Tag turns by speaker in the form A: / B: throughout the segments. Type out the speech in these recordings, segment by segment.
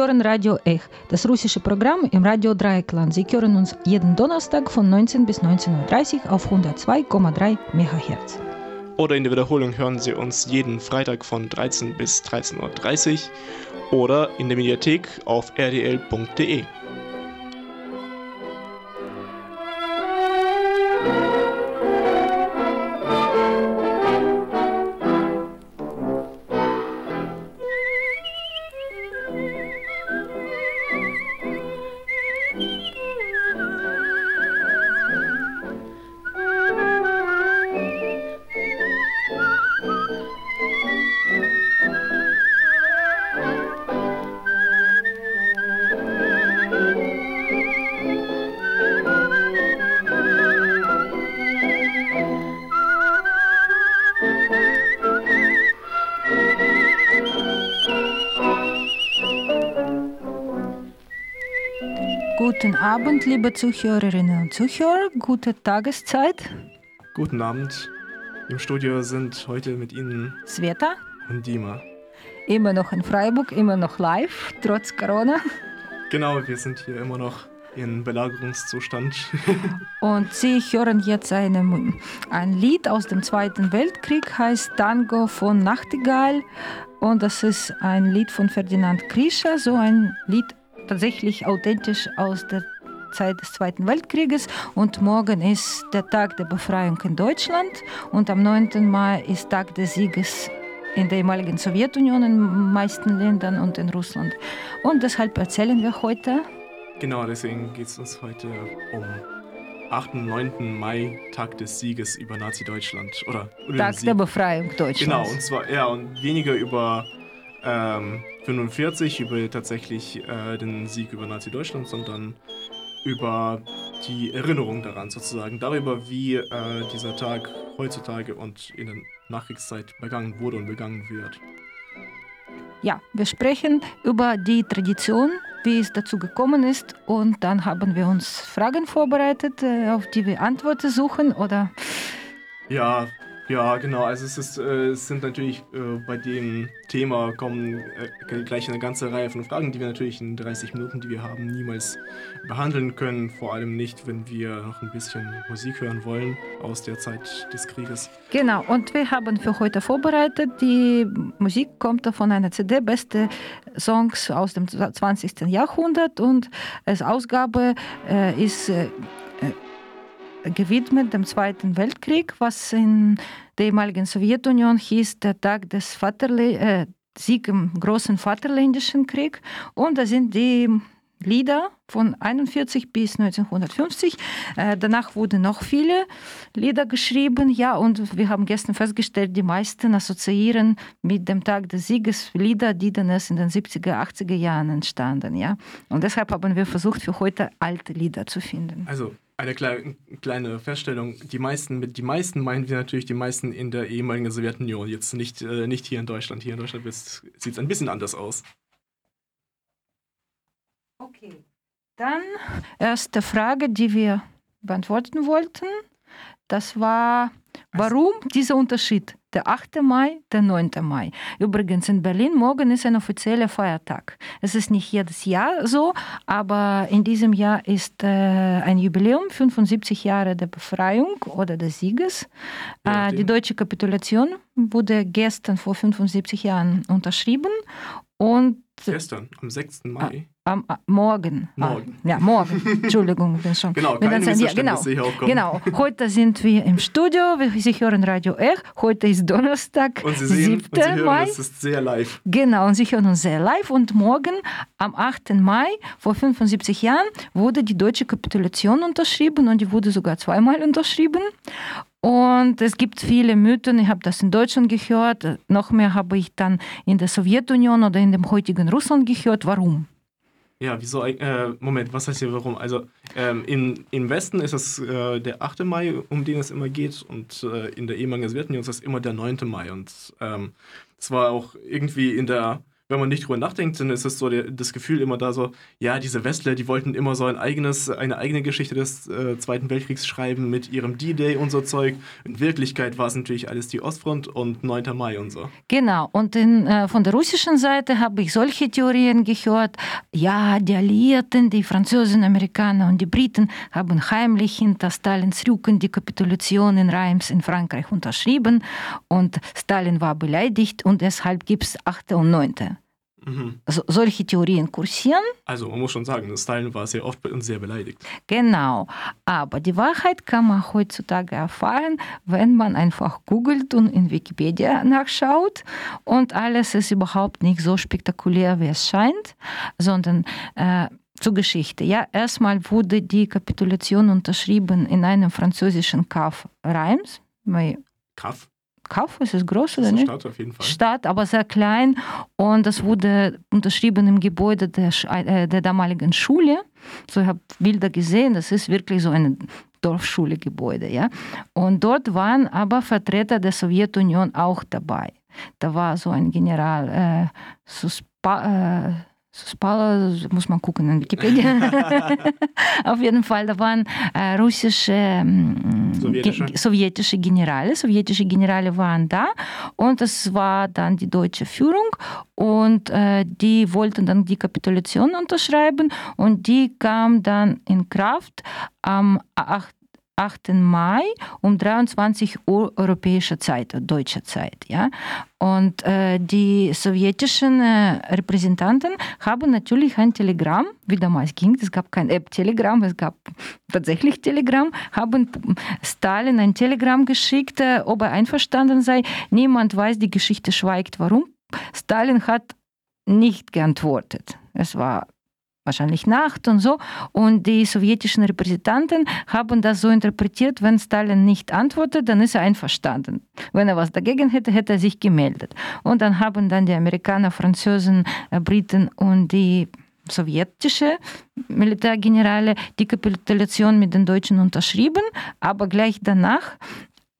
A: Hören Radio Ech, das russische Programm im Radio Dreieckland. Sie hören uns jeden Donnerstag von 19 bis 19.30 Uhr auf 102,3 MHz.
B: Oder in der Wiederholung hören Sie uns jeden Freitag von 13 bis 13.30 Uhr oder in der Mediathek auf rdl.de.
A: Abend, liebe Zuhörerinnen und Zuhörer. Gute Tageszeit.
B: Guten Abend. Im Studio sind heute mit Ihnen
A: Sveta.
B: und Dima.
A: Immer noch in Freiburg, immer noch live, trotz Corona.
B: Genau, wir sind hier immer noch in Belagerungszustand.
A: Und Sie hören jetzt eine, ein Lied aus dem Zweiten Weltkrieg, heißt Tango von Nachtigall. Und das ist ein Lied von Ferdinand Krischer, so ein Lied tatsächlich authentisch aus der Zeit des Zweiten Weltkrieges. Und morgen ist der Tag der Befreiung in Deutschland. Und am 9. Mai ist Tag des Sieges in der ehemaligen Sowjetunion, in den meisten Ländern und in Russland. Und deshalb erzählen wir heute.
B: Genau, deswegen geht es uns heute um 8. und 9. Mai, Tag des Sieges über Nazi-Deutschland. Oder, oder
A: Tag der Befreiung Deutschlands.
B: Genau, und zwar, ja, und weniger über ähm, 45 über tatsächlich äh, den Sieg über Nazi-Deutschland, sondern über die Erinnerung daran sozusagen, darüber, wie äh, dieser Tag heutzutage und in der Nachkriegszeit begangen wurde und begangen wird.
A: Ja, wir sprechen über die Tradition, wie es dazu gekommen ist und dann haben wir uns Fragen vorbereitet, äh, auf die wir Antworten suchen oder...
B: Ja, ja, genau. Also es, ist, äh, es sind natürlich äh, bei dem Thema kommen äh, gleich eine ganze Reihe von Fragen, die wir natürlich in 30 Minuten, die wir haben, niemals behandeln können. Vor allem nicht, wenn wir noch ein bisschen Musik hören wollen aus der Zeit des Krieges.
A: Genau, und wir haben für heute vorbereitet, die Musik kommt von einer CD, beste Songs aus dem 20. Jahrhundert und als Ausgabe äh, ist äh, gewidmet dem Zweiten Weltkrieg, was in der ehemaligen Sowjetunion hieß der Tag des Vaterle äh, Sieg im großen Vaterländischen Krieg. Und da sind die Lieder von 41 bis 1950. Äh, danach wurden noch viele Lieder geschrieben. Ja, und wir haben gestern festgestellt, die meisten assoziieren mit dem Tag des Sieges Lieder, die dann erst in den 70er, 80er Jahren entstanden. Ja, und deshalb haben wir versucht, für heute alte Lieder zu finden.
B: Also eine kleine, kleine Feststellung. Die meisten, mit die meisten meinen wir natürlich die meisten in der ehemaligen Sowjetunion, jetzt nicht, äh, nicht hier in Deutschland. Hier in Deutschland sieht es ein bisschen anders aus.
A: Okay, dann erste Frage, die wir beantworten wollten. Das war, warum dieser Unterschied? Der 8. Mai, der 9. Mai. Übrigens in Berlin, morgen ist ein offizieller Feiertag. Es ist nicht jedes Jahr so, aber in diesem Jahr ist äh, ein Jubiläum, 75 Jahre der Befreiung oder des Sieges. Äh, die deutsche Kapitulation wurde gestern vor 75 Jahren unterschrieben und
B: Gestern, am 6. Mai.
A: Am, am morgen.
B: Morgen.
A: Ah, ja, morgen. Entschuldigung, bin schon.
B: Genau, keine
A: bin ja, genau, genau. Heute sind wir im Studio. Sie hören Radio Ech. Heute ist Donnerstag,
B: und Sie sehen,
A: 7.
B: und Sie hören,
A: Mai.
B: Es ist sehr live.
A: Genau, und Sie hören uns sehr live. Und morgen, am 8. Mai, vor 75 Jahren, wurde die deutsche Kapitulation unterschrieben und die wurde sogar zweimal unterschrieben. Und es gibt viele Mythen, ich habe das in Deutschland gehört, noch mehr habe ich dann in der Sowjetunion oder in dem heutigen Russland gehört. Warum?
B: Ja, wieso? Äh, Moment, was heißt hier warum? Also ähm, in, im Westen ist es äh, der 8. Mai, um den es immer geht, und äh, in der ehemaligen Sowjetunion ist es immer der 9. Mai. Und ähm, es war auch irgendwie in der wenn man nicht drüber nachdenkt, dann ist es so der, das Gefühl immer da so, ja, diese Westler, die wollten immer so ein eigenes, eine eigene Geschichte des äh, Zweiten Weltkriegs schreiben mit ihrem D-Day und so Zeug. In Wirklichkeit war es natürlich alles die Ostfront und 9. Mai und so.
A: Genau, und in, äh, von der russischen Seite habe ich solche Theorien gehört. Ja, die Alliierten, die Franzosen, Amerikaner und die Briten haben heimlich hinter Stalins Rücken die Kapitulation in Reims in Frankreich unterschrieben und Stalin war beleidigt und deshalb gibt es 8. und 9. Mhm. So, solche Theorien kursieren.
B: Also man muss schon sagen, Stalin war sehr oft und sehr beleidigt.
A: Genau, aber die Wahrheit kann man heutzutage erfahren, wenn man einfach googelt und in Wikipedia nachschaut und alles ist überhaupt nicht so spektakulär, wie es scheint, sondern äh, zur Geschichte. Ja, erstmal wurde die Kapitulation unterschrieben in einem französischen Kaff Reims.
B: Kaff?
A: Kauf, ist es groß oder nicht?
B: Stadt auf jeden Fall.
A: Stadt, aber sehr klein. Und das wurde unterschrieben im Gebäude der, äh, der damaligen Schule. So, ich habe Bilder gesehen, das ist wirklich so ein Dorfschule-Gebäude. Ja? Und dort waren aber Vertreter der Sowjetunion auch dabei. Da war so ein General äh, Suspa, äh, Spala, muss man gucken in Wikipedia. Auf jeden Fall, da waren äh, russische, ähm, sowjetische. Ge sowjetische Generale. Sowjetische Generale waren da und es war dann die deutsche Führung und äh, die wollten dann die Kapitulation unterschreiben und die kam dann in Kraft am 8. 8. Mai um 23 Uhr europäischer Zeit, deutscher Zeit. Ja? Und äh, die sowjetischen äh, Repräsentanten haben natürlich ein Telegramm, wie damals ging, es gab kein App-Telegramm, es gab tatsächlich Telegramm, haben Stalin ein Telegramm geschickt, äh, ob er einverstanden sei. Niemand weiß, die Geschichte schweigt, warum. Stalin hat nicht geantwortet. Es war wahrscheinlich Nacht und so. Und die sowjetischen Repräsentanten haben das so interpretiert, wenn Stalin nicht antwortet, dann ist er einverstanden. Wenn er was dagegen hätte, hätte er sich gemeldet. Und dann haben dann die Amerikaner, Franzosen, äh, Briten und die sowjetische Militärgenerale die Kapitulation mit den Deutschen unterschrieben, aber gleich danach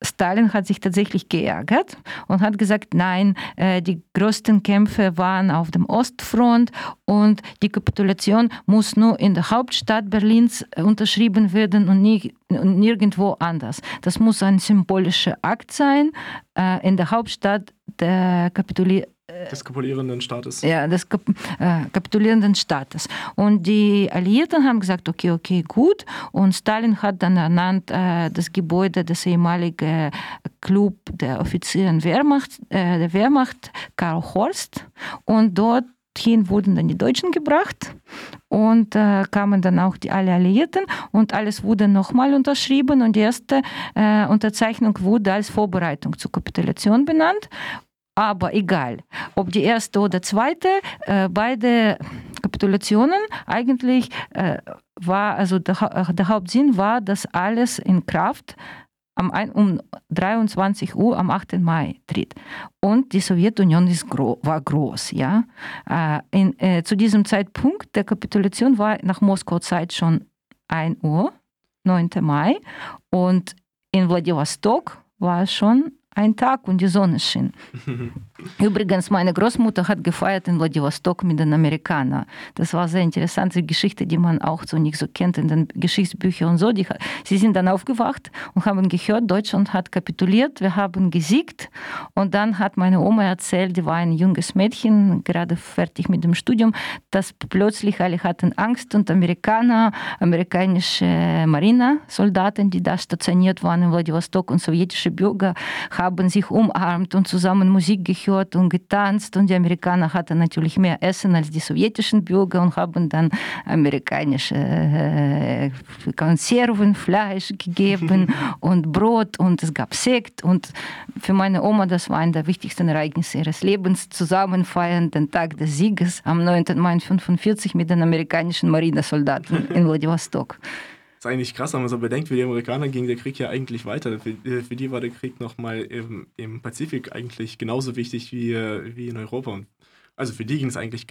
A: Stalin hat sich tatsächlich geärgert und hat gesagt, nein, äh, die größten Kämpfe waren auf dem Ostfront und die Kapitulation muss nur in der Hauptstadt Berlins äh, unterschrieben werden und nirgendwo anders. Das muss ein symbolischer Akt sein, äh, in der Hauptstadt der Kapitulation
B: des kapitulierenden Staates.
A: Ja, des Kap äh, kapitulierenden Staates. Und die Alliierten haben gesagt, okay, okay, gut. Und Stalin hat dann ernannt äh, das Gebäude des ehemaligen Club der Offizieren Wehrmacht, äh, der Wehrmacht Karl Horst. Und dort Hin wurden dann die Deutschen gebracht und äh, kamen dann auch die alle Alliierten und alles wurde nochmal unterschrieben und die erste äh, Unterzeichnung wurde als Vorbereitung zur Kapitulation benannt aber egal, ob die erste oder zweite, äh, beide Kapitulationen eigentlich äh, war, also der, der, Hauptsinn war, dass alles in Kraft am um 23 Uhr am 8. Mai tritt. Und die Sowjetunion gro war groß. Ja? Äh, in, äh, zu diesem Zeitpunkt der Kapitulation war nach Moskau-Zeit schon 1 Uhr, 9. Mai. Und in Vladivostok war es schon ein Tag und die Sonne schien. Übrigens, meine Großmutter hat gefeiert in Vladivostok mit den Amerikanern. Das war eine sehr interessante Geschichte, die man auch so nicht so kennt in den Geschichtsbüchern und so. Die, sie sind dann aufgewacht und haben gehört, Deutschland hat kapituliert, wir haben gesiegt. Und dann hat meine Oma erzählt, die war ein junges Mädchen, gerade fertig mit dem Studium, dass plötzlich alle hatten Angst und Amerikaner, amerikanische Marinesoldaten, die da stationiert waren in Vladivostok und sowjetische Bürger haben sich umarmt und zusammen Musik gehört und getanzt. Und die Amerikaner hatten natürlich mehr Essen als die sowjetischen Bürger und haben dann amerikanische äh, Konserven, Fleisch gegeben und Brot und es gab Sekt. Und für meine Oma, das war ein der wichtigsten Ereignisse ihres Lebens, zusammen feiern den Tag des Sieges am 9. Mai 1945 mit den amerikanischen Marinesoldaten in Vladivostok
B: ist eigentlich krass, wenn man so bedenkt, für die Amerikaner ging der Krieg ja eigentlich weiter. Für, für die war der Krieg nochmal im, im Pazifik eigentlich genauso wichtig wie, wie in Europa. Und also für die ging es eigentlich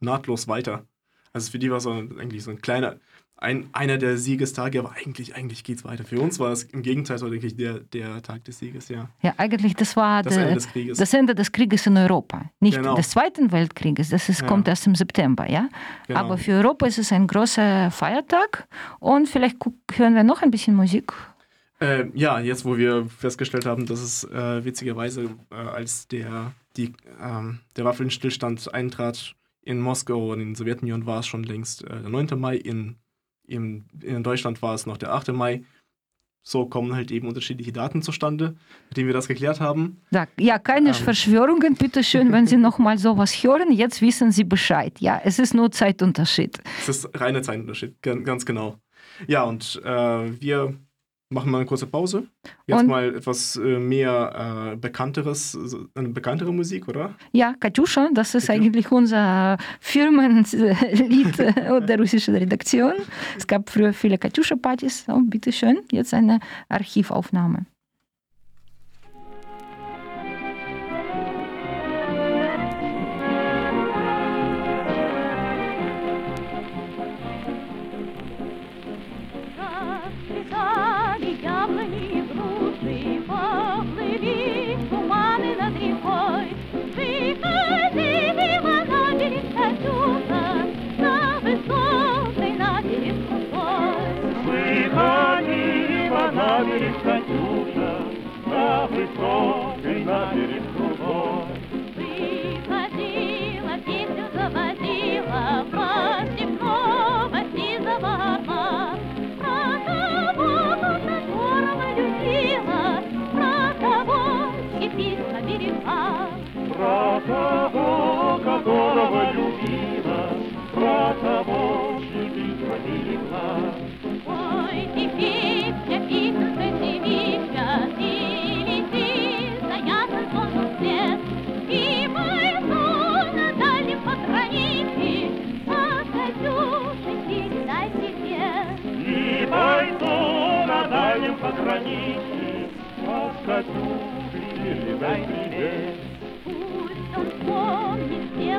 B: nahtlos weiter. Also für die war es eigentlich so ein kleiner, ein, einer der Siegestage, aber eigentlich, eigentlich geht es weiter. Für uns war es im Gegenteil so eigentlich der, der Tag des Sieges, ja.
A: Ja, eigentlich, das war
B: das,
A: der,
B: Ende des Krieges.
A: das Ende des Krieges in Europa. Nicht
B: Genau.
A: des Zweiten Weltkrieges, das ist,
B: Ja.
A: kommt erst im September, ja.
B: Genau.
A: Aber für Europa ist es ein großer Feiertag und vielleicht hören wir noch ein bisschen Musik.
B: Äh, ja, jetzt wo wir festgestellt haben, dass es äh, witzigerweise, äh, als der, die, ähm, der Waffenstillstand eintrat in Moskau und in der Sowjetunion war es schon längst äh, der 9. Mai, in, in, in Deutschland war es noch der 8. Mai. So kommen halt eben unterschiedliche Daten zustande, mit denen wir das geklärt haben.
A: Ja, ja keine
B: Ähm.
A: Verschwörungen, bitte schön, wenn Sie noch mal sowas hören, jetzt wissen Sie Bescheid. Ja, es ist nur Zeitunterschied.
B: Es ist reiner Zeitunterschied, gan- ganz genau. Ja, und äh, wir machen mal eine kurze Pause. Jetzt
A: Und-
B: mal etwas äh, mehr äh, bekannteres, eine bekanntere Musik, oder?
A: Ja, Katjuscha, das ist
B: Katjuscha.
A: eigentlich unser Firmenlied äh, der russischen Redaktion. Es gab früher viele Katjuscha-Partys. Oh, bitte schön, jetzt eine Archivaufnahme.
C: На
D: перед трубой.
C: Приходила, песню заводила, про степного сизого орла, про
D: кого на гором любила, про
C: кого и
D: письма берегла. Про кого границы, а скоту передай привет.
C: Пусть он помнит всех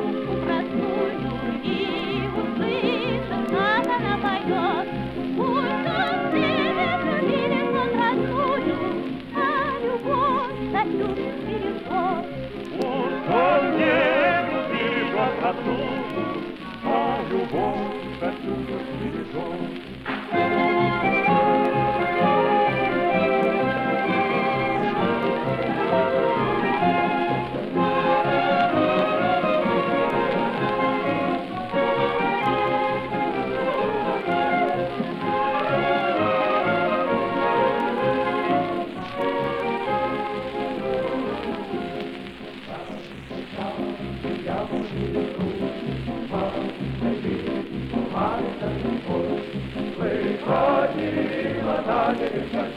C: Tage ist das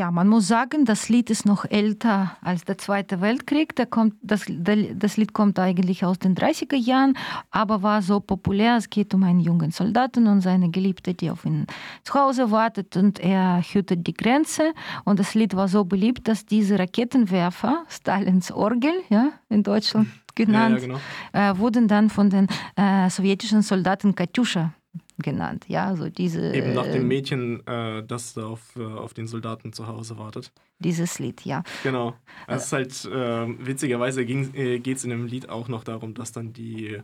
A: Ja, man muss sagen, das Lied ist noch älter als der Zweite Weltkrieg. Der kommt, das, das Lied kommt eigentlich aus den 30er Jahren, aber war so populär. Es geht um einen jungen Soldaten und seine Geliebte, die auf ihn zu Hause wartet und er hütet die Grenze. Und das Lied war so beliebt, dass diese Raketenwerfer, Stalins Orgel, ja, in Deutschland genannt,
B: Ja, ja, genau.
A: äh, wurden dann von den äh, sowjetischen Soldaten Katjuscha genannt. Ja, also diese,
B: Eben nach dem Mädchen, äh, das da auf, äh, auf den Soldaten zu Hause wartet.
A: dieses Lied, ja.
B: Genau. Es ist halt, äh, witzigerweise äh, geht es in dem Lied auch noch darum, dass dann die,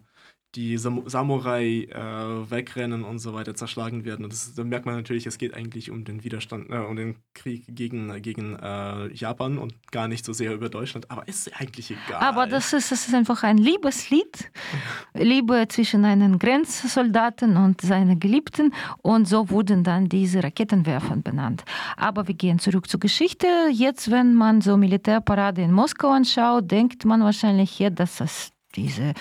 B: die Sam Samurai äh, wegrennen und so weiter zerschlagen werden. Und das, da merkt man natürlich, es geht eigentlich um den Widerstand, äh, um den Krieg gegen, gegen äh, Japan und gar nicht so sehr über Deutschland. Aber ist eigentlich egal.
A: Aber das ist, das ist einfach ein Liebeslied. Liebe zwischen einem Grenzsoldaten und seiner Geliebten. Und so wurden dann diese Raketenwerfer benannt. Aber wir gehen zurück zur Geschichte. Jetzt, wenn man so Militärparade in Moskau anschaut, denkt man wahrscheinlich hier, dass das diese,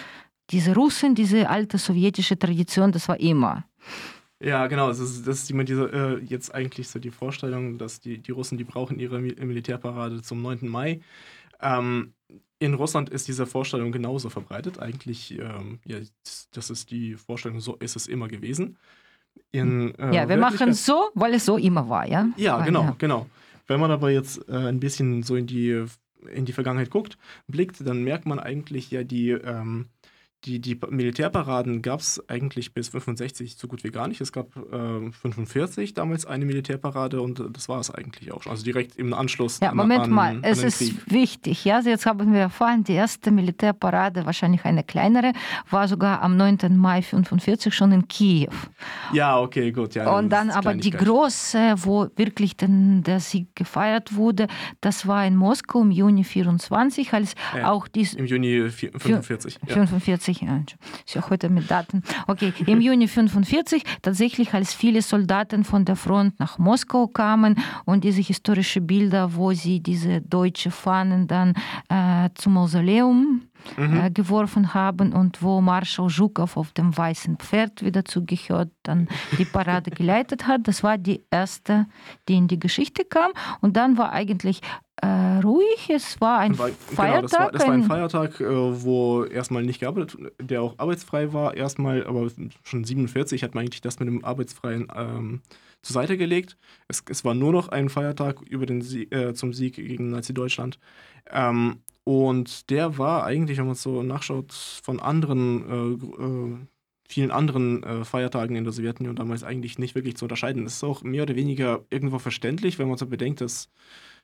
A: diese Russen, diese alte sowjetische Tradition, das war immer.
B: Ja, genau. Das ist, das ist immer diese, äh, jetzt eigentlich so die Vorstellung, dass die, die Russen, die brauchen ihre Mi- Militärparade zum 9. Mai. Ähm, in Russland ist diese Vorstellung genauso verbreitet. Eigentlich, ähm, ja, das- ist die Vorstellung, so ist es immer gewesen. In, äh,
A: Ja, wir machen es so, weil es so immer war, ja?
B: Ja, genau,
A: ja.
B: genau. Wenn man aber jetzt äh, ein bisschen so in die, in die Vergangenheit guckt, blickt, dann merkt man eigentlich ja die, ähm, die, die Militärparaden gab es eigentlich bis 65 so gut wie gar nicht. Es gab ähm, 45 damals eine Militärparade und äh, das war es eigentlich auch schon. Also direkt im Anschluss
A: Ja, Moment
B: an,
A: mal,
B: an
A: es ist
B: Krieg.
A: wichtig. Ja, jetzt haben wir erfahren, die erste Militärparade, wahrscheinlich eine kleinere, war sogar am 9. Mai 45 schon in Kiew.
B: Ja, okay, gut. Ja,
A: Und dann aber die große, wo wirklich den, der Sieg gefeiert wurde, das war in Moskau im Juni 24, als
B: Ja,
A: auch dies
B: Im Juni vier- 45. Ja.
A: 45, ja, ist ja heute mit Daten. Okay, im Juni 45 tatsächlich, als viele Soldaten von der Front nach Moskau kamen und diese historischen Bilder, wo sie diese deutsche Fahnen dann äh, zum Mausoleum
B: Mhm.
A: äh, geworfen haben und wo Marschall Zhukov auf dem weißen Pferd, wie dazu gehört, dann die Parade geleitet hat. Das war die erste, die in die Geschichte kam. Und dann war eigentlich äh, ruhig. Es war ein
B: War,
A: Feiertag.
B: genau, das war, das war ein
A: ein-
B: Feiertag, äh, wo erstmal nicht gearbeitet, der auch arbeitsfrei war, erstmal, aber schon 47 hat man eigentlich das mit dem Arbeitsfreien ähm, zur Seite gelegt. Es, es war nur noch ein Feiertag über den Sieg, äh, zum Sieg gegen Nazi-Deutschland. Ähm, und der war eigentlich, wenn man so nachschaut, von anderen, äh, äh, vielen anderen äh, Feiertagen in der Sowjetunion damals eigentlich nicht wirklich zu unterscheiden. Das ist auch mehr oder weniger irgendwo verständlich, wenn man so bedenkt, dass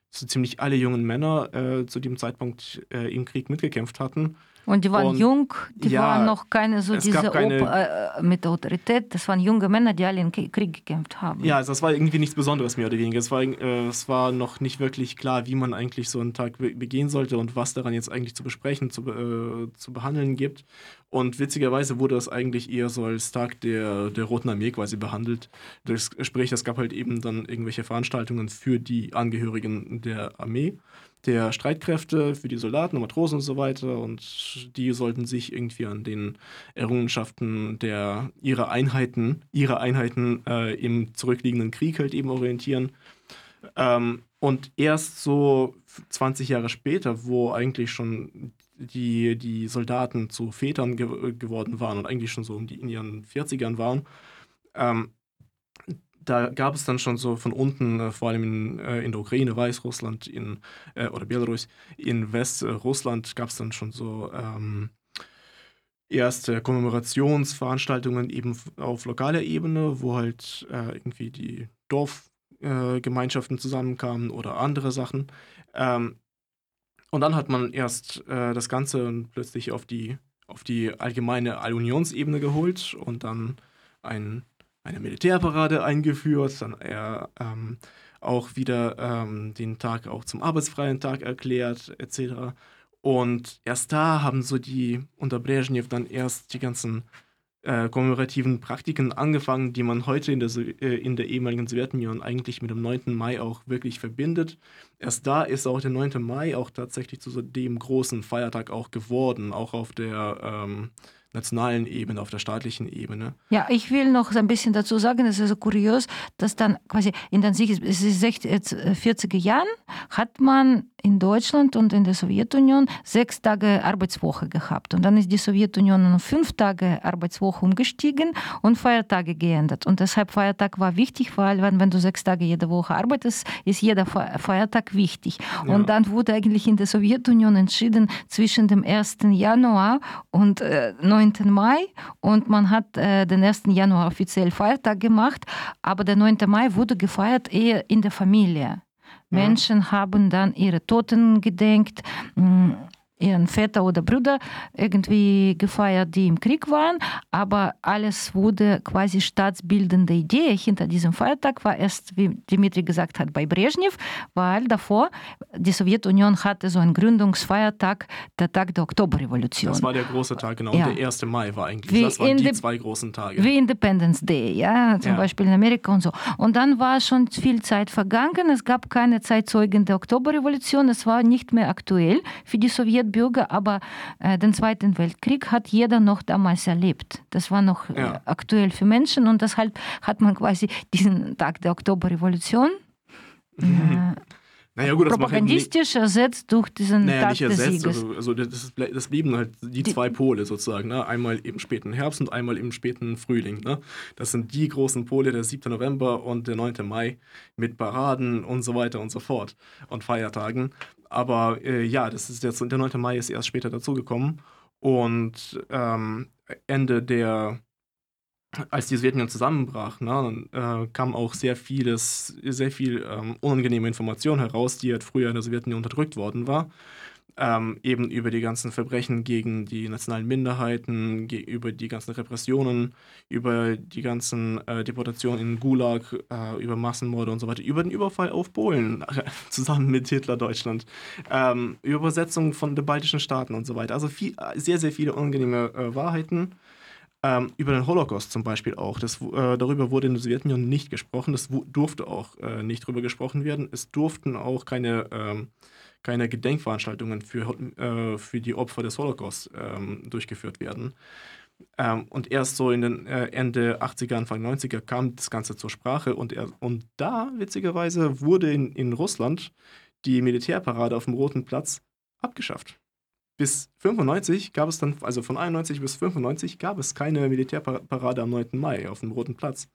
B: so ziemlich alle jungen Männer äh, zu dem Zeitpunkt äh, im Krieg mitgekämpft hatten.
A: Und die waren
B: Und-
A: jung, die
B: Ja,
A: waren noch keine so
B: es
A: diese
B: keine-
A: Opa, äh, mit Autorität. Das waren junge Männer, die alle im Krieg gekämpft haben.
B: Ja, das war irgendwie nichts Besonderes mehr oder weniger. Es war, äh, es war noch nicht wirklich klar, wie man eigentlich so einen Tag be begehen sollte und was daran jetzt eigentlich zu besprechen, zu, äh, zu behandeln gibt. Und witzigerweise wurde das eigentlich eher so als Tag der, der Roten Armee quasi behandelt. Das, sprich, es gab halt eben dann irgendwelche Veranstaltungen für die Angehörigen der Armee, der Streitkräfte, für die Soldaten und Matrosen und so weiter. Und die sollten sich irgendwie an den Errungenschaften der ihrer Einheiten, ihrer Einheiten äh, im zurückliegenden Krieg halt eben orientieren. Ähm, und erst so 20 Jahre später, wo eigentlich schon die, die Soldaten zu Vätern ge geworden waren und eigentlich schon so um die, in ihren 40ern waren, ähm, da gab es dann schon so von unten, äh, vor allem in, äh, in der Ukraine, Weißrussland in, äh, oder Belarus, in Westrussland gab es dann schon so ähm, erste Kommemorationsveranstaltungen eben auf lokaler Ebene, wo halt äh, irgendwie die Dorfgemeinschaften äh, Gemeinschaften zusammenkamen oder andere Sachen. Ähm, und dann hat man erst äh, das Ganze plötzlich auf die, auf die allgemeine Allunionsebene geholt und dann ein, eine Militärparade eingeführt, dann eher ähm, auch wieder ähm, den Tag auch zum arbeitsfreien Tag erklärt, etc. Und erst da haben so die unter Brezhnev dann erst die ganzen äh, kommemorativen Praktiken angefangen, die man heute in der, äh, in der ehemaligen Sowjetunion eigentlich mit dem 9. Mai auch wirklich verbindet. Erst da ist auch der 9. Mai auch tatsächlich zu dem großen Feiertag auch geworden, auch auf der ähm, nationalen Ebene, auf der staatlichen Ebene.
A: Ja, ich will noch ein bisschen dazu sagen, es ist so kurios, dass dann quasi in den 60 äh, 40er Jahren hat man in Deutschland und in der Sowjetunion sechs Tage Arbeitswoche gehabt. Und dann ist die Sowjetunion auf fünf Tage Arbeitswoche umgestiegen und Feiertage geändert. Und deshalb Feiertag war wichtig, weil wenn, wenn du sechs Tage jede Woche arbeitest, ist jeder Fe- Feiertag wichtig.
B: Ja.
A: Und dann wurde eigentlich in der Sowjetunion entschieden zwischen dem 1. Januar und äh, 9. Mai. Und man hat äh, den 1. Januar offiziell Feiertag gemacht, aber der 9. Mai wurde gefeiert eher in der Familie. Menschen haben dann ihre Toten gedenkt, mh, ihren Väter oder Brüder irgendwie gefeiert, die im Krieg waren, aber alles wurde quasi staatsbildende Idee hinter diesem Feiertag war erst, wie Dimitri gesagt hat, bei Brezhnev, weil davor die Sowjetunion hatte so einen Gründungsfeiertag, der Tag der Oktoberrevolution.
B: Das war der große Tag, genau.
A: Ja.
B: Und der 1. Mai war eigentlich.
A: Wie
B: das waren die zwei großen Tage.
A: Wie Independence Day, ja, zum
B: Ja.
A: Beispiel in Amerika und so. Und dann war schon viel Zeit vergangen. Es gab keine Zeitzeugen der Oktoberrevolution. Es war nicht mehr aktuell für die Sowjetbehörden. Bürger, aber äh, den Zweiten Weltkrieg hat jeder noch damals erlebt. Das war noch äh,
B: Ja.
A: aktuell für Menschen und deshalb hat man quasi diesen Tag der Oktoberrevolution äh,
B: Naja, gut, das macht halt
A: propagandistisch ersetzt durch diesen
B: naja,
A: Tag
B: nicht
A: des
B: ersetzt.
A: Sieges.
B: Also, also das, das blieben halt die,
A: Die-
B: zwei Pole sozusagen. Ne? Einmal im späten Herbst und einmal im späten Frühling. Ne? Das sind die großen Pole, der 7. November und der 9. Mai mit Paraden und so weiter und so fort und Feiertagen. Aber äh, ja, das ist jetzt, der 9. Mai ist erst später dazugekommen. Und ähm, Ende der als die Sowjetunion zusammenbrach, ne, äh, kam auch sehr vieles, sehr viel ähm, unangenehme Information heraus, die halt früher in der Sowjetunion unterdrückt worden war. Ähm, eben über die ganzen Verbrechen gegen die nationalen Minderheiten, über die ganzen Repressionen, über die ganzen äh, Deportationen in Gulag, äh, über Massenmorde und so weiter, über den Überfall auf Polen zusammen mit Hitler-Deutschland, ähm, über Übersetzung von den baltischen Staaten und so weiter. Also viel, sehr, sehr viele unangenehme äh, Wahrheiten. Ähm, über den Holocaust zum Beispiel auch. Das, äh, darüber wurde in der Sowjetunion nicht gesprochen. Das durfte auch äh, nicht darüber gesprochen werden. Es durften auch keine, ähm, keine Gedenkveranstaltungen für, äh, für die Opfer des Holocaust ähm, durchgeführt werden. Ähm, und erst so in den äh, Ende 80er, Anfang 90er kam das Ganze zur Sprache. Und, er, und da, witzigerweise, wurde in, in Russland die Militärparade auf dem Roten Platz abgeschafft bis 95 gab es dann, also von 91 bis 95 gab es keine Militärparade am 9. Mai auf dem Roten Platz.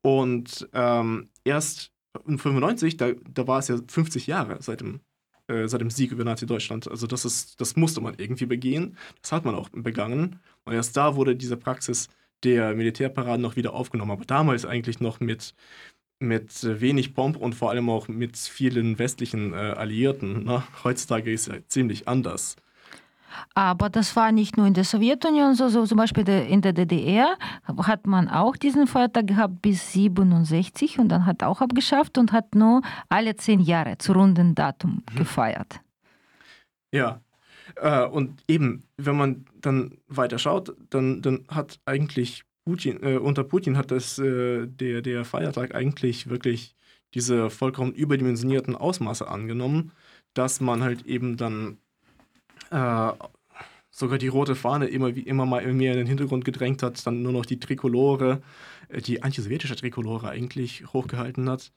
B: Und ähm, erst in 95, da, da war es ja 50 Jahre seit dem, äh, seit dem Sieg über Nazi-Deutschland. Also das, ist, das musste man irgendwie begehen. Das hat man auch begangen. Und erst da wurde diese Praxis der Militärparaden noch wieder aufgenommen. Aber damals eigentlich noch mit, mit wenig Pomp und vor allem auch mit vielen westlichen äh, Alliierten. Ne? Heutzutage ist es ja ziemlich anders.
A: Aber das war nicht nur in der Sowjetunion so, so zum Beispiel in der DDR hat man auch diesen Feiertag gehabt bis 67 und dann hat auch abgeschafft und hat nur alle zehn Jahre zu runden Datum gefeiert.
B: Ja. Äh, und eben, wenn man dann weiter schaut, dann, dann hat eigentlich Putin, äh, unter Putin hat das, äh, der, der Feiertag eigentlich wirklich diese vollkommen überdimensionierten Ausmaße angenommen, dass man halt eben dann äh, sogar die rote Fahne immer, wie, immer mal mehr in den Hintergrund gedrängt hat, dann nur noch die Trikolore, äh, die antisowjetische Trikolore eigentlich hochgehalten hat,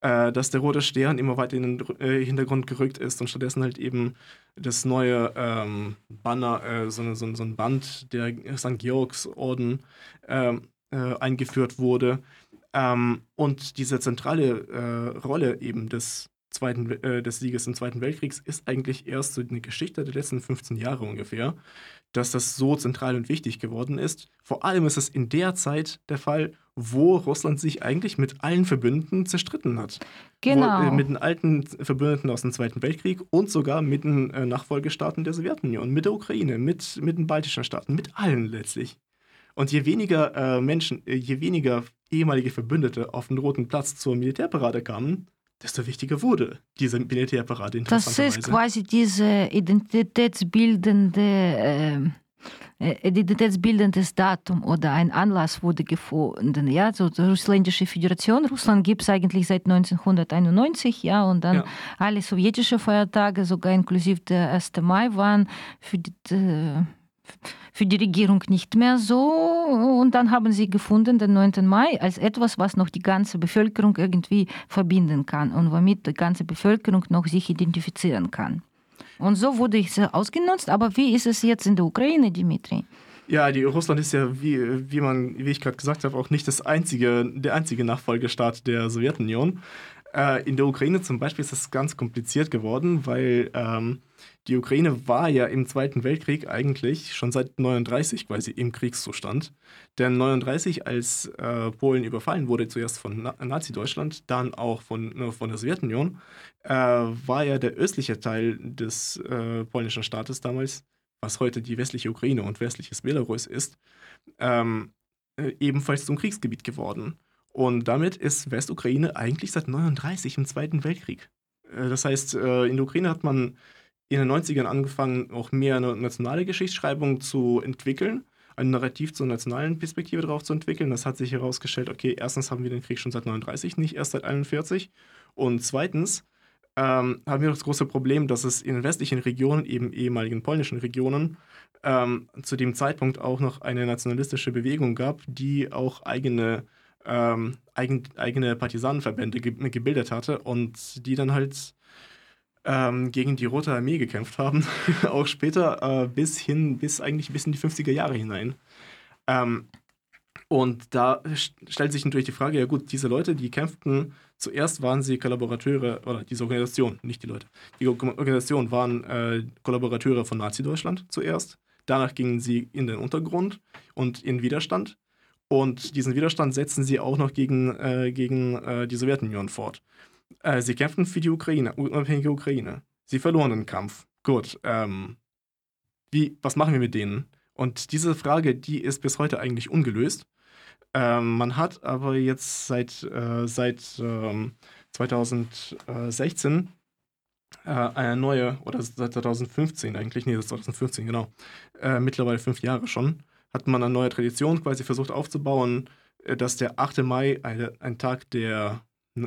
B: äh, dass der rote Stern immer weiter in den äh, Hintergrund gerückt ist und stattdessen halt eben das neue ähm, Banner, äh, so, so, ein- so ein Band der St. Georgsorden ähm, äh, eingeführt wurde. Ähm, und diese zentrale Rolle eben des Zweiten, We- äh, des Sieges im Zweiten Weltkriegs ist eigentlich erst so eine Geschichte der letzten 15 Jahre ungefähr, dass das so zentral und wichtig geworden ist. Vor allem ist es in der Zeit der Fall, wo Russland sich eigentlich mit allen Verbündeten zerstritten hat.
A: Genau.
B: Wo, äh, mit den alten Verbündeten aus dem Zweiten Weltkrieg und sogar mit den äh, Nachfolgestaaten der Sowjetunion, mit der Ukraine, mit, mit den baltischen Staaten, mit allen letztlich. Und je weniger äh, Menschen, äh, je weniger ehemalige Verbündete auf den Roten Platz zur Militärparade kamen, desto wichtiger wurde diese Militärparade
A: Das ist
B: interessanterweise.
A: quasi diese identitätsbildende, äh, äh, identitätsbildendes Datum oder ein Anlass wurde gefunden. Ja, so die Russländische Föderation. Russland gibt es eigentlich seit 1991, ja, und dann
B: Ja.
A: alle sowjetische Feiertage, sogar inklusive der 1. Mai, waren für die, äh, für die Regierung nicht mehr so. Und dann haben sie gefunden, den 9. Mai, als etwas, was noch die ganze Bevölkerung irgendwie verbinden kann und womit die ganze Bevölkerung noch sich identifizieren kann. Und so wurde es ausgenutzt. Aber wie ist es jetzt in der Ukraine, Dimitri?
B: Ja, die Russland ist ja, wie, wie, man, wie ich gerade gesagt habe, auch nicht das einzige, der einzige Nachfolgestaat der Sowjetunion. Äh, in der Ukraine zum Beispiel ist das ganz kompliziert geworden, weil ähm, die Ukraine war ja im Zweiten Weltkrieg eigentlich schon seit 39 quasi im Kriegszustand. Denn 39, als äh, Polen überfallen wurde, zuerst von Na Nazi-Deutschland, dann auch von, äh, von der Sowjetunion, äh, war ja der östliche Teil des äh, polnischen Staates damals was heute die westliche Ukraine und westliches Belarus ist, ähm, äh, ebenfalls zum Kriegsgebiet geworden. Und damit ist Westukraine eigentlich seit 39 im Zweiten Weltkrieg. Äh, das heißt, in der Ukraine hat man in den 90ern angefangen, auch mehr eine nationale Geschichtsschreibung zu entwickeln, ein Narrativ zur nationalen Perspektive darauf zu entwickeln. Das hat sich herausgestellt, okay, erstens haben wir den Krieg schon seit 39, nicht erst seit 41. Und zweitens ähm, haben wir das große Problem, dass es in den westlichen Regionen, eben ehemaligen polnischen Regionen, ähm, zu dem Zeitpunkt auch noch eine nationalistische Bewegung gab, die auch eigene, ähm, eigen, eigene Partisanenverbände ge gebildet hatte und die dann halt ähm, gegen die Rote Armee gekämpft haben, auch später äh, bis hin, bis eigentlich bis in die 50er Jahre hinein. Ähm, und da stellt sich natürlich die Frage, ja gut, diese Leute, die kämpften, zuerst waren sie Kollaborateure, oder diese Organisation, nicht die Leute, die Organisation waren äh, Kollaborateure von Nazi-Deutschland zuerst. Danach gingen sie in den Untergrund und in Widerstand. Und diesen Widerstand setzten sie auch noch gegen, äh, gegen äh, die Sowjetunion fort. Äh, sie kämpften für die Ukraine, unabhängige Ukraine. Sie verloren den Kampf. Gut, ähm, wie, was machen wir mit denen? Und diese Frage, die ist bis heute eigentlich ungelöst. Ähm, man hat aber jetzt seit, äh, seit ähm, 2016 äh, eine neue, oder seit 2015 eigentlich, nee, das ist 2015, genau, äh, mittlerweile fünf Jahre schon, hat man eine neue Tradition quasi versucht aufzubauen, äh, dass der 8. Mai ein, ein Tag der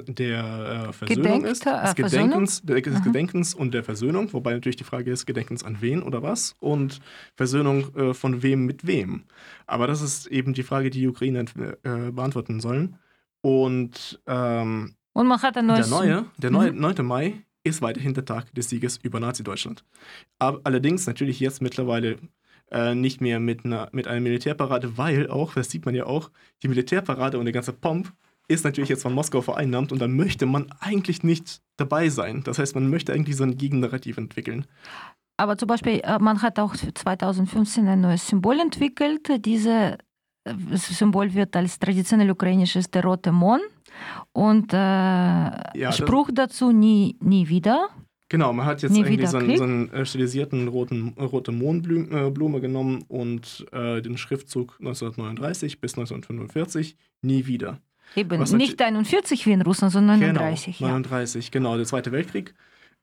B: der äh, Versöhnung
A: Gedenkt,
B: ist,
A: äh,
B: des
A: Versöhnung?
B: Gedenkens, der, des. Gedenkens und der Versöhnung, wobei natürlich die Frage ist, Gedenkens an wen oder was und Versöhnung äh, von wem mit wem. Aber das ist eben die Frage, die die Ukrainer äh, beantworten sollen. Und ähm,
A: Und man hat ein
B: der
A: neues.
B: neue, der neue
A: Mhm.
B: 9. Mai ist weiterhin der Tag des Sieges über Nazi-Deutschland. Allerdings natürlich jetzt mittlerweile äh, nicht mehr mit einer, mit einer Militärparade, weil auch, das sieht man ja auch, die Militärparade und der ganze Pomp ist natürlich jetzt von Moskau vereinnahmt und da möchte man eigentlich nicht dabei sein. Das heißt, man möchte eigentlich so ein Gegennarrativ entwickeln.
A: Aber zum Beispiel, äh, man hat auch für 2015 ein neues Symbol entwickelt. Dieses Symbol wird als traditionell ukrainisches der rote Mond. Und äh,
B: das-
A: Spruch dazu nie, nie wieder.
B: Genau, man hat jetzt
A: Nie
B: irgendwie so einen, so einen äh, stilisierten roten, äh, rote Mohnblume äh, Blume genommen und äh, den Schriftzug 1939 bis 1945 nie wieder.
A: Eben nicht 41 wie in Russland, sondern 39.
B: Genau,
A: ja.
B: 39, genau. Der Zweite Weltkrieg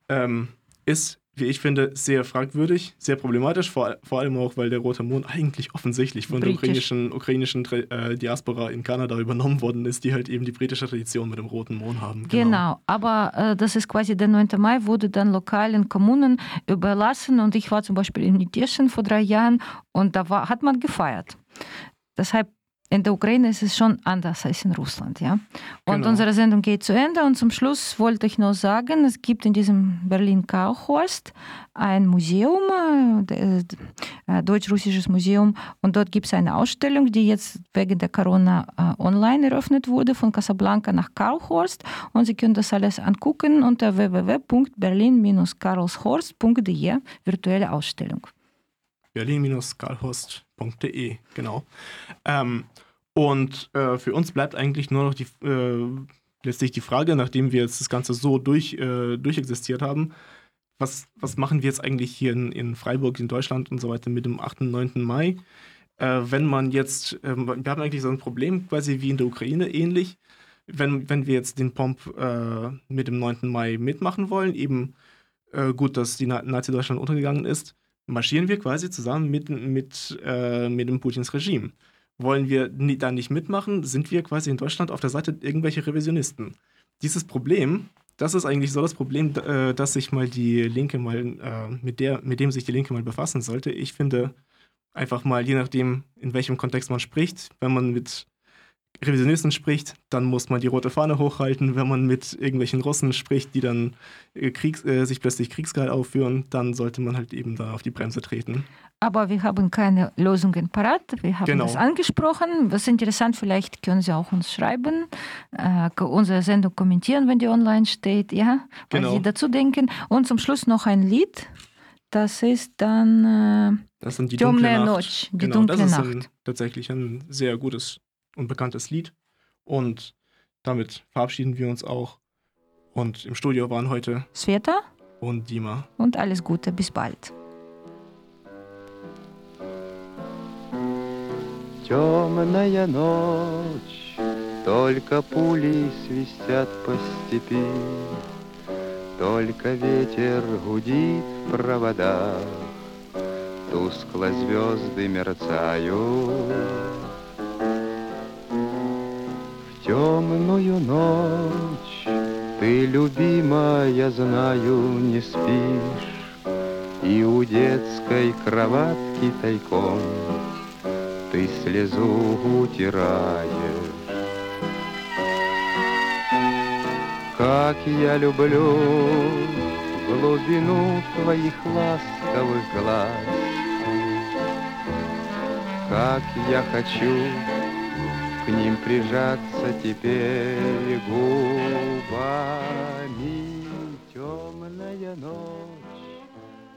B: ähm, ist, wie ich finde, sehr fragwürdig, sehr problematisch, vor, vor allem auch, weil der Rote Mond eigentlich offensichtlich von der
A: Britisch.
B: ukrainischen, ukrainischen Tra- äh, Diaspora in Kanada übernommen worden ist, die halt eben die britische Tradition mit dem Roten Mond haben.
A: Genau, aber äh, das ist quasi der 9. Mai, wurde dann lokalen Kommunen überlassen und ich war zum Beispiel in Nitischen vor drei Jahren und da war, hat man gefeiert. Deshalb in der Ukraine ist es schon anders als in Russland, ja. Und
B: Genau.
A: unsere Sendung geht zu Ende und zum Schluss wollte ich noch sagen, es gibt in diesem Berlin-Kauhorst ein Museum, äh, der- äh, deutsch-russisches Museum und dort gibt es eine Ausstellung, die jetzt wegen der Corona äh, online eröffnet wurde, von Casablanca nach Karlshorst und Sie können das alles angucken unter www.berlin-karlshorst.de, virtuelle Ausstellung.
B: Berlin-karlhorst.de, genau. Ähm, und äh, für uns bleibt eigentlich nur noch die, äh, letztlich die Frage, nachdem wir jetzt das Ganze so durch, äh, durchexistiert haben, was, was machen wir jetzt eigentlich hier in, in Freiburg, in Deutschland und so weiter mit dem 8. und 9. Mai? Äh, wenn man jetzt, ähm, wir haben eigentlich so ein Problem quasi wie in der Ukraine ähnlich, wenn, wenn wir jetzt den Pomp äh, mit dem 9. Mai mitmachen wollen, eben äh, gut, dass die Na Nazi-Deutschland untergegangen ist, marschieren wir quasi zusammen mit, mit, äh, mit dem Putins Regime. Wollen wir da nicht mitmachen, sind wir quasi in Deutschland auf der Seite irgendwelcher Revisionisten. Dieses Problem, das ist eigentlich so das Problem, äh, dass sich mal die Linke mal, äh, mit, der, mit dem sich die Linke mal befassen sollte. Ich finde einfach mal, je nachdem, in welchem Kontext man spricht, wenn man mit Revisionisten spricht, dann muss man die rote Fahne hochhalten. Wenn man mit irgendwelchen Russen spricht, die dann äh, Kriegs, äh, sich plötzlich kriegsgeil aufführen, dann sollte man halt eben da auf die Bremse treten.
A: Aber wir haben keine Lösungen parat. Wir haben
B: genau.
A: das angesprochen. Was interessant, vielleicht können Sie auch uns schreiben, äh, unsere Sendung kommentieren, wenn die online steht, ja, was
B: genau.
A: Sie dazu denken. Und zum Schluss noch ein Lied. Das ist dann äh,
B: das sind die dunkle Nacht.
A: Notch, die
B: genau,
A: dunkle
B: das ist
A: Nacht.
B: Ein, tatsächlich ein sehr gutes und bekanntes Lied. Und damit verabschieden wir uns auch. Und im Studio waren heute
A: Sveta
B: und Dima.
A: und alles Gute. Bis bald.
E: Темная ночь, только пули свистят по степи, Только ветер гудит в проводах, Тускло звезды мерцают. Темную ночь. Ты, любимая, знаю, не спишь, И у детской кроватки тайком Ты слезу утираешь. Как я люблю глубину твоих ласковых глаз, Как я хочу к ним прижаться теперь губами. Темная ночь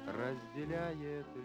E: разделяет.